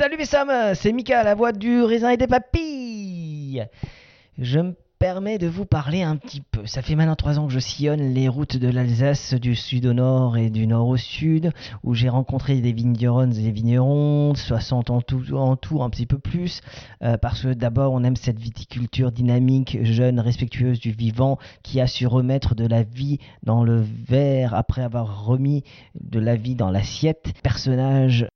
Salut mes Sam, c'est Mika, la voix du raisin et des papilles. Je me permets de vous parler un petit peu. Ça fait maintenant trois ans que je sillonne les routes de l'Alsace du sud au nord et du nord au sud, où j'ai rencontré des vignerons et des vignerons, 60 en tout, en tout un petit peu plus, euh, parce que d'abord on aime cette viticulture dynamique, jeune, respectueuse du vivant, qui a su remettre de la vie dans le verre après avoir remis de la vie dans l'assiette. Personnage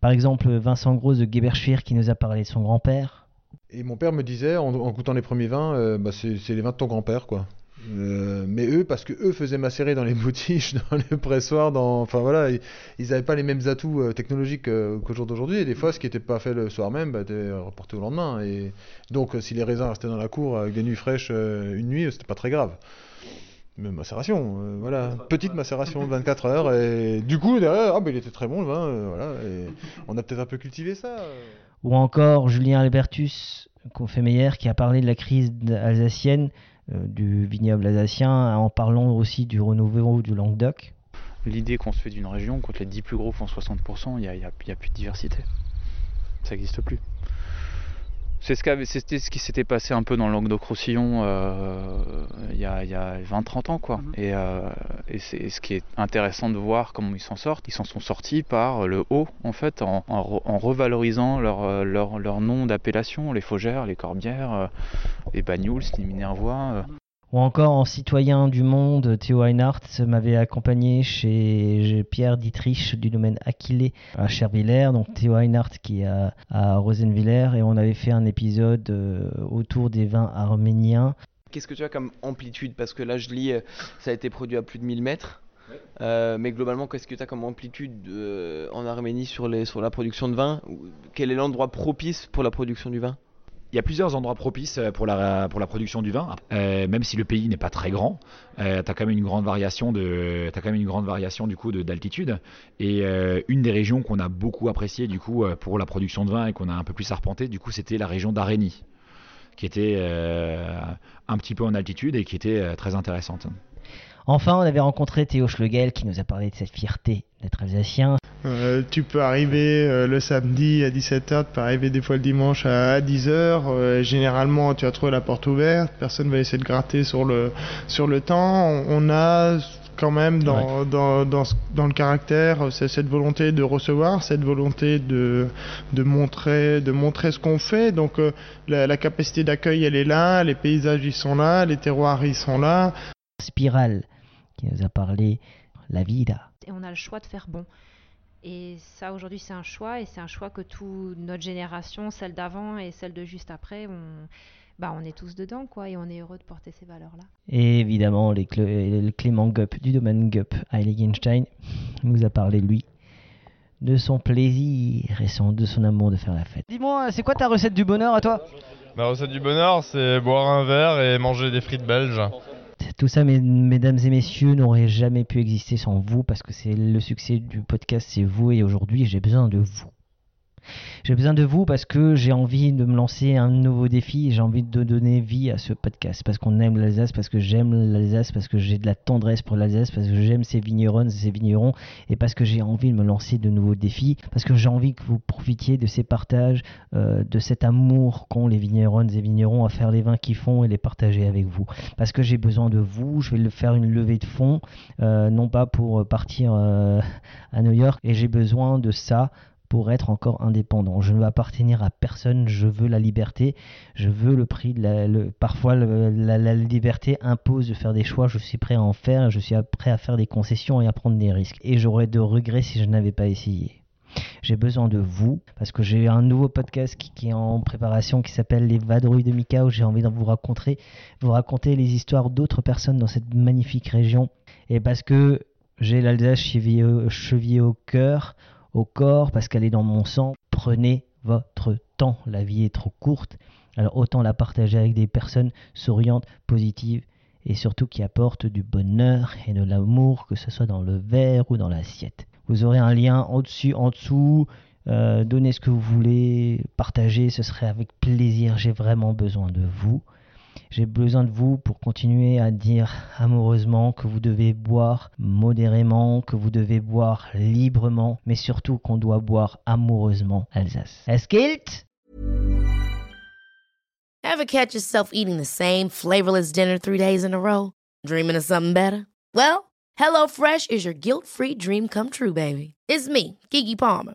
par exemple, Vincent Gros de Geberschwir qui nous a parlé de son grand-père. Et mon père me disait, en, goûtant les premiers vins, euh, bah, c'est les vins de ton grand-père, quoi. Euh, mais eux, parce que eux faisaient macérer dans les boutiques, dans les pressoirs, dans, enfin voilà, ils n'avaient pas les mêmes atouts euh, technologiques euh, qu'au jour d'aujourd'hui. Et des fois, ce qui n'était pas fait le soir même, bah, était reporté au lendemain. Et donc, si les raisins restaient dans la cour avec des nuits fraîches une nuit, c'était pas très grave. Mais macération, euh, voilà, petite macération de 24 heures. Et du coup, derrière, ah, bah, il était très bon le vin, euh, voilà. Et on a peut-être un peu cultivé ça. euh. Ou encore Julien Albertus, Confémeyer, qui a parlé de la crise alsacienne, euh, du vignoble alsacien, en parlant aussi du renouveau du Languedoc. L'idée qu'on se fait d'une région, quand les 10 plus gros font 60%, il n'y a, y a plus de diversité. Ça n'existe plus. C'est ce, qu'avait- c'était ce qui s'était passé un peu dans le Languedoc-Roussillon euh, il y a, il y a 20-30 ans. Quoi. Et, euh, et c'est ce qui est intéressant de voir comment ils s'en sortent. Ils s'en sont sortis par le haut, en fait, en, en re- en revalorisant leur, leur, leur nom d'appellation, les Faugères, les Corbières, euh, les Banyuls, les Minervois. Ou encore en citoyen du monde, Théo Einhardt m'avait accompagné chez Pierre Dietrich du domaine Aquilé à Chervillers, donc Théo Einhardt qui est à, à Rosenwiller, et on avait fait un épisode euh, autour des vins arméniens. Qu'est-ce que tu as comme amplitude? Parce que là, je lis, euh, ça a été produit à plus de 1000 mètres. Euh, mais globalement, qu'est-ce que tu as comme amplitude euh, en Arménie sur, les, sur la production de vin? Quel est l'endroit propice pour la production du vin? Il y a plusieurs endroits propices euh, pour la, production du vin. Euh, même si le pays n'est pas très grand, euh, tu as quand même une grande variation de, t'as quand même une grande variation du coup de- d'altitude. Et euh, une des régions qu'on a beaucoup appréciée du coup pour la production de vin et qu'on a un peu plus arpenté, du coup, c'était la région d'Arénie, qui était un petit peu en altitude et qui était très intéressante. Enfin, on avait rencontré Théo Schlegel qui nous a parlé de cette fierté d'être alsacien. Euh, tu peux arriver euh, le samedi à 17h, tu peux arriver des fois le dimanche à, 10h. généralement, tu as trouvé la porte ouverte, personne va essayer de gratter sur le, sur le temps. On, on a quand même dans, dans, dans, le caractère cette volonté de recevoir, cette volonté de, de, montrer, de montrer ce qu'on fait. Donc euh, la, la capacité d'accueil, elle est là, les paysages, ils sont là, les terroirs, ils sont là. Spirale qui nous a parlé la vida. et on a le choix de faire bon. Et ça, aujourd'hui, c'est un choix, et c'est un choix que toute notre génération, celle d'avant et celle de juste après, on, bah, on est tous dedans, quoi, et on est heureux de porter ces valeurs-là. Et évidemment, les Clé- le Clément Gup du domaine Gup à Heiligenstein nous a parlé, lui, de son plaisir et son, de son amour de faire la fête. Dis-moi, c'est quoi ta recette du bonheur à toi? Ma recette du bonheur, c'est boire un verre et manger des frites belges. Tout ça, mes- mesdames et messieurs, n'aurait jamais pu exister sans vous parce que c'est le succès du podcast, c'est vous et aujourd'hui j'ai besoin de vous. J'ai besoin de vous parce que j'ai envie de me lancer un nouveau défi j'ai envie de donner vie à ce podcast parce qu'on aime l'Alsace, parce que j'aime l'Alsace, parce que j'ai de la tendresse pour l'Alsace, parce que j'aime ces vignerons et ces vignerons et parce que j'ai envie de me lancer de nouveaux défis, parce que j'ai envie que vous profitiez de ces partages, euh, de cet amour qu'ont les vignerons et vignerons à faire les vins qu'ils font et les partager avec vous. Parce que j'ai besoin de vous, je vais faire une levée de fonds, euh, non pas pour partir euh, à New York, et j'ai besoin de ça pour être encore indépendant. Je ne veux appartenir à personne, je veux la liberté, je veux le prix de la... parfois la, liberté impose de faire des choix, je suis prêt à en faire, je suis prêt à faire des concessions et à prendre des risques. Et j'aurais de regrets si je n'avais pas essayé. J'ai besoin de vous parce que j'ai un nouveau podcast qui, est en préparation qui s'appelle Les Vadrouilles de Mika où j'ai envie de vous raconter, vous raconter les histoires d'autres personnes dans cette magnifique région. Et parce que j'ai l'Alsace chevillée au cœur, au corps parce qu'elle est dans mon sang. Prenez votre temps, la vie est trop courte. Alors autant la partager avec des personnes souriantes, positives et surtout qui apportent du bonheur et de l'amour, que ce soit dans le verre ou dans l'assiette. Vous aurez un lien au-dessus, en dessous. euh, donnez ce que vous voulez, partagez, ce serait avec plaisir. J'ai vraiment besoin de vous. J'ai besoin de vous pour continuer à dire amoureusement que vous devez boire modérément, que vous devez boire librement, mais surtout qu'on doit boire amoureusement Alsace. Es gilt Ever catch yourself eating the same flavorless dinner three days in a row? Dreaming of something better? Well, HelloFresh is your guilt free dream come true, baby. It's me, Kiki Palmer.